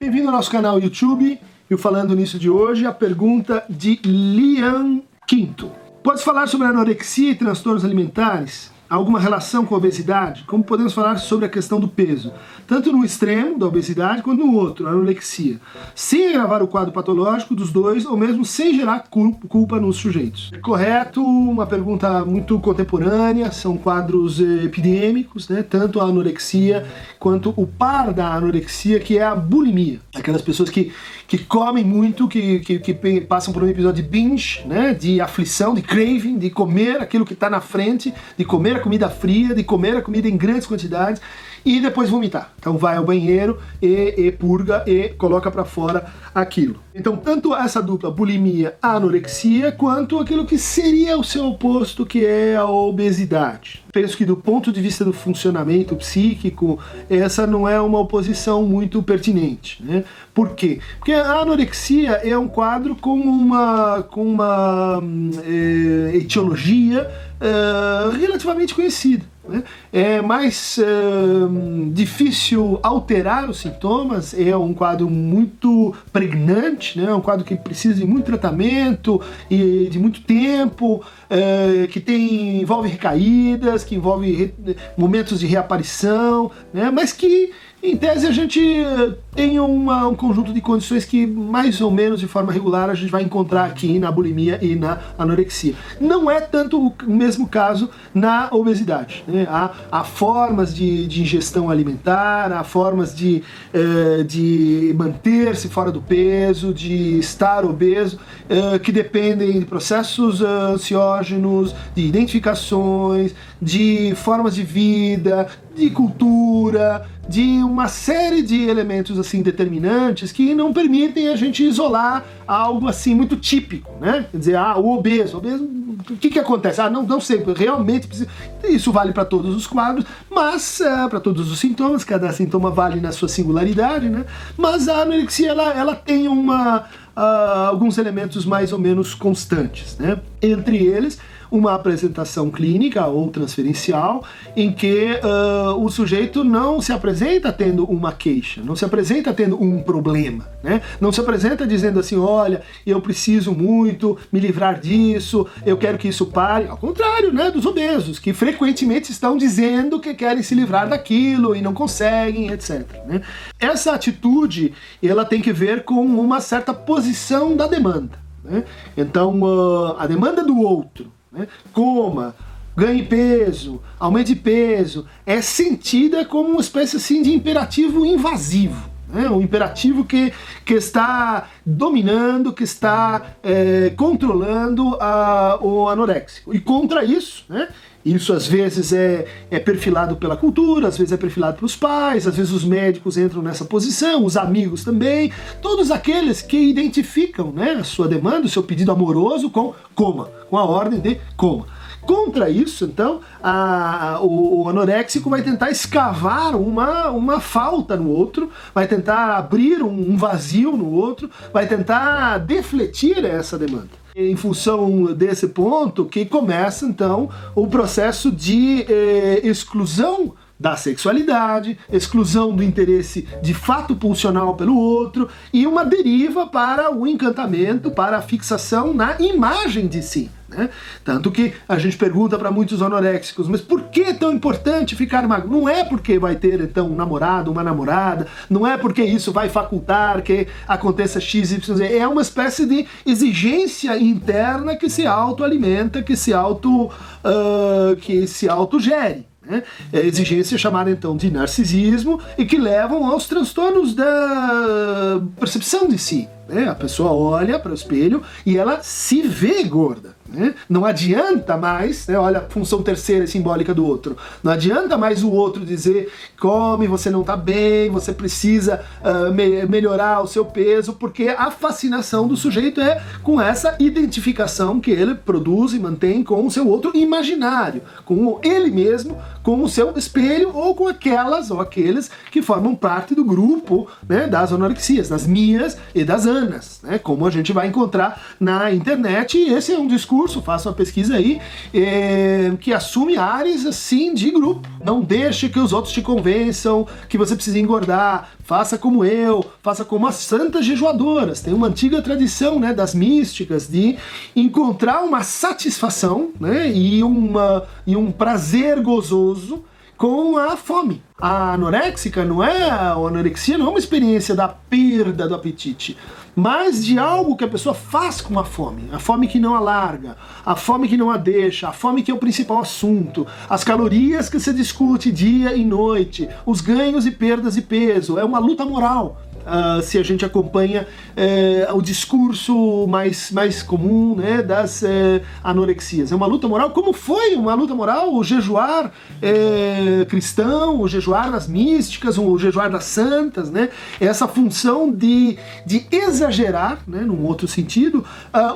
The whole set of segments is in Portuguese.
Bem-vindo ao nosso canal YouTube. E Falando Nisso de hoje, a pergunta de Lian Quinto. Pode falar sobre anorexia e transtornos alimentares? Alguma relação com a obesidade? Como podemos falar sobre a questão do peso? Tanto no extremo da obesidade quanto no outro, a anorexia. Sem agravar o quadro patológico dos dois, ou mesmo sem gerar culpa nos sujeitos. É correto, uma pergunta muito contemporânea, são quadros eh, epidêmicos, né? tanto a anorexia quanto o par da anorexia, que é a bulimia. Aquelas pessoas que, que comem muito, que, que, que passam por um episódio de binge, né? de aflição, de craving, de comer aquilo que está na frente, de comer comida fria, de comer a comida em grandes quantidades e depois vomitar. Então vai ao banheiro e, e purga e coloca para fora aquilo. Então tanto essa dupla bulimia, anorexia, quanto aquilo que seria o seu oposto, que é a obesidade. Penso que do ponto de vista do funcionamento psíquico, essa não é uma oposição muito pertinente. Né? Por quê? Porque a anorexia é um quadro com uma, com uma é, etiologia é, relativamente conhecida. Né? É mais uh, difícil alterar os sintomas, é um quadro muito pregnante, né? é um quadro que precisa de muito tratamento e de muito tempo, uh, que tem, envolve recaídas, que envolve re, momentos de reaparição, né? mas que em tese, a gente tem uma, um conjunto de condições que, mais ou menos de forma regular, a gente vai encontrar aqui na bulimia e na anorexia. Não é tanto o mesmo caso na obesidade. Né? Há, há, formas de, de, ingestão alimentar, há formas de, eh, de manter-se fora do peso, de estar obeso, eh, que dependem de processos ansiógenos, de identificações, de formas de vida, de cultura, de uma série de elementos assim determinantes que não permitem a gente isolar algo assim muito típico, né? Quer dizer, ah, o obeso, o obeso, o que que acontece? Ah, não, não sei, realmente isso vale para todos os quadros, mas é, para todos os sintomas, cada sintoma vale na sua singularidade, né? Mas a anorexia ela, ela tem uma uh, alguns elementos mais ou menos constantes, né? Entre eles uma apresentação clínica ou transferencial em que uh, o sujeito não se apresenta tendo uma queixa, não se apresenta tendo um problema, né? não se apresenta dizendo assim: olha, eu preciso muito me livrar disso, eu quero que isso pare. Ao contrário né, dos obesos, que frequentemente estão dizendo que querem se livrar daquilo e não conseguem, etc. Né? Essa atitude ela tem que ver com uma certa posição da demanda. Né? Então, uh, a demanda do outro né? coma, ganhe peso, aumente peso, é sentida como uma espécie assim, de imperativo invasivo. Né? Um imperativo que, que está dominando, que está é, controlando a, o anoréxico. E contra isso, né? Isso às vezes é, é perfilado pela cultura, às vezes é perfilado pelos pais, às vezes os médicos entram nessa posição, os amigos também, todos aqueles que identificam né, a sua demanda, o seu pedido amoroso com coma, com a ordem de coma. Contra isso, então, a, o, o, anoréxico vai tentar escavar uma, uma falta no outro, vai tentar abrir um, um vazio no outro, vai tentar defletir essa demanda em função desse ponto que começa então o processo de eh, exclusão da sexualidade, exclusão do interesse de fato pulsional pelo outro e uma deriva para o encantamento, para a fixação na imagem de si. Né? Tanto que a gente pergunta para muitos anoréxicos, mas por que é tão importante ficar magro? Não é porque vai ter então um namorado, uma namorada, não é porque isso vai facultar que aconteça X, Y, Z. É uma espécie de exigência interna que se autoalimenta, que se auto, uh, que se autogere. Né? É exigência chamada então de narcisismo e que levam aos transtornos da percepção de si. Né? A pessoa olha para o espelho e ela se vê gorda. Né? Não adianta mais, né? olha a função terceira e simbólica do outro. Não adianta mais o outro dizer come, você não está bem, você precisa uh, me melhorar o seu peso, porque a fascinação do sujeito é com essa identificação que ele produz e mantém com o seu outro imaginário, com ele mesmo, com o seu espelho ou com aquelas ou aqueles que formam parte do grupo né, das anorexias, das minhas e das anas, né, como a gente vai encontrar na internet. E esse é um discurso discurso, faça uma pesquisa aí, é, que assume áreas assim de grupo. Não deixe que os outros te convençam que você precisa engordar. Faça como eu, faça como as santas jejuadoras. Tem uma antiga tradição né, das místicas de encontrar uma satisfação né, e, uma, e um prazer gozoso com a fome. A anoréxica não é, a anorexia não é uma experiência da perda do apetite, mas de algo que a pessoa faz com a fome. A fome que não alarga, a fome que não a deixa, a fome que é o principal assunto, as calorias que se discute dia e noite, os ganhos e perdas de peso. É uma luta moral uh, se a gente acompanha uh, o discurso mais, mais comum né, das uh, anorexias. É uma luta moral, como foi uma luta moral o jejuar eh, cristão, o jejuar das místicas, o jejuar das santas, né? Essa função de, de exagerar, né, num outro sentido,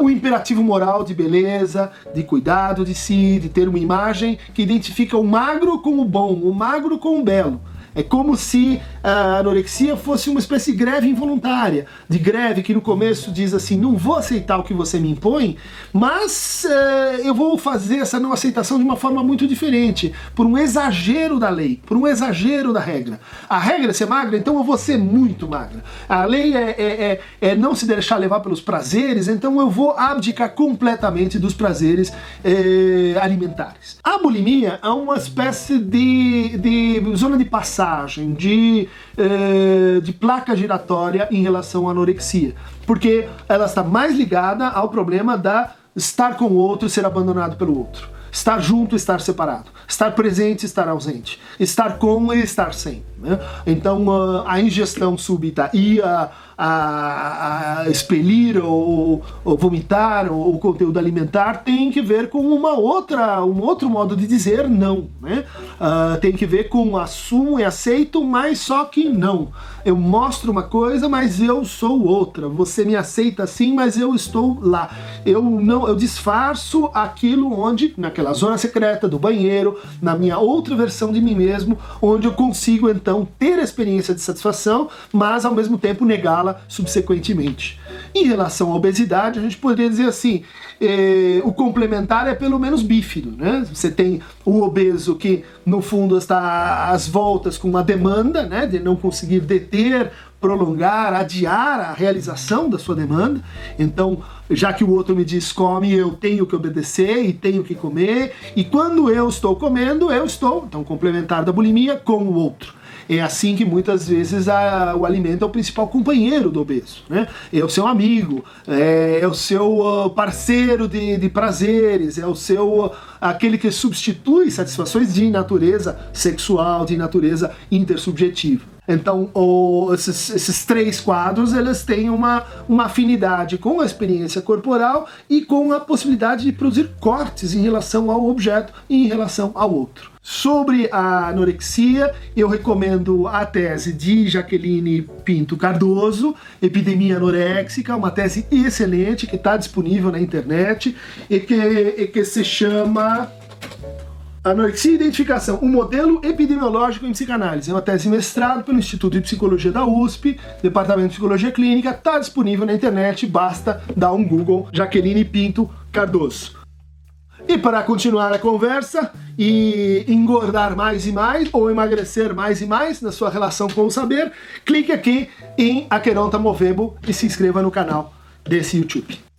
o imperativo moral de beleza, de cuidado de si, de ter uma imagem que identifica o magro com o bom, o magro com o belo. É como se a anorexia fosse uma espécie de greve involuntária, de greve que no começo diz assim: não vou aceitar o que você me impõe, mas uh, eu vou fazer essa não aceitação de uma forma muito diferente, por um exagero da lei, por um exagero da regra. A regra é ser magra, então eu vou ser muito magra. A lei é, é, é, é não se deixar levar pelos prazeres, então eu vou abdicar completamente dos prazeres eh, alimentares. A bulimia é uma espécie de, de zona de passagem passagem de, eh, de placa giratória em relação à anorexia, porque ela está mais ligada ao problema da estar com o outro e ser abandonado pelo outro. Estar junto, estar separado. Estar presente, estar ausente. Estar com e estar sem. Né? Então a ingestão súbita e a, a, a expelir ou, ou vomitar o, conteúdo alimentar tem que ver com uma outra, um outro modo de dizer não. Né? Uh, tem que ver com assumo e aceito, mas só que não. Eu mostro uma coisa, mas eu sou outra. Você me aceita assim, mas eu estou lá. Eu não, eu disfarço aquilo onde, naquela zona secreta do banheiro, na minha outra versão de mim mesmo, onde eu consigo então ter a experiência de satisfação, mas ao mesmo tempo negá-la subsequentemente. Em relação à obesidade, a gente poderia dizer assim: eh, o complementar é pelo menos bífido. Né? Você tem o obeso que, no fundo, está às voltas com uma demanda né, de não conseguir deter prolongar, adiar a realização da sua demanda. Então, já que o outro me diz come, eu tenho que obedecer e tenho que comer. E quando eu estou comendo, eu estou, então, complementar da bulimia com o outro. É assim que muitas vezes a, o alimento é o principal companheiro do obeso. Né? É o seu amigo, é, é o seu uh, parceiro de, de, prazeres, é o seu uh, aquele que substitui satisfações de natureza sexual, de natureza intersubjetiva. Então, o, esses, esses, três quadros eles têm uma, uma afinidade com a experiência corporal e com a possibilidade de produzir cortes em relação ao objeto e em relação ao outro. Sobre a anorexia, eu recomendo a tese de Jaqueline Pinto Cardoso, Epidemia Anoréxica, uma tese excelente que está disponível na internet e que, e que se chama Anorexia e Identificação, um modelo epidemiológico em psicanálise. É uma tese mestrado pelo Instituto de Psicologia da USP, Departamento de Psicologia Clínica, está disponível na internet, basta dar um Google Jaqueline Pinto Cardoso. E para continuar a conversa e engordar mais e mais, ou emagrecer mais e mais na sua relação com o saber, clique aqui em Aqueronta Movebo e se inscreva no canal desse YouTube.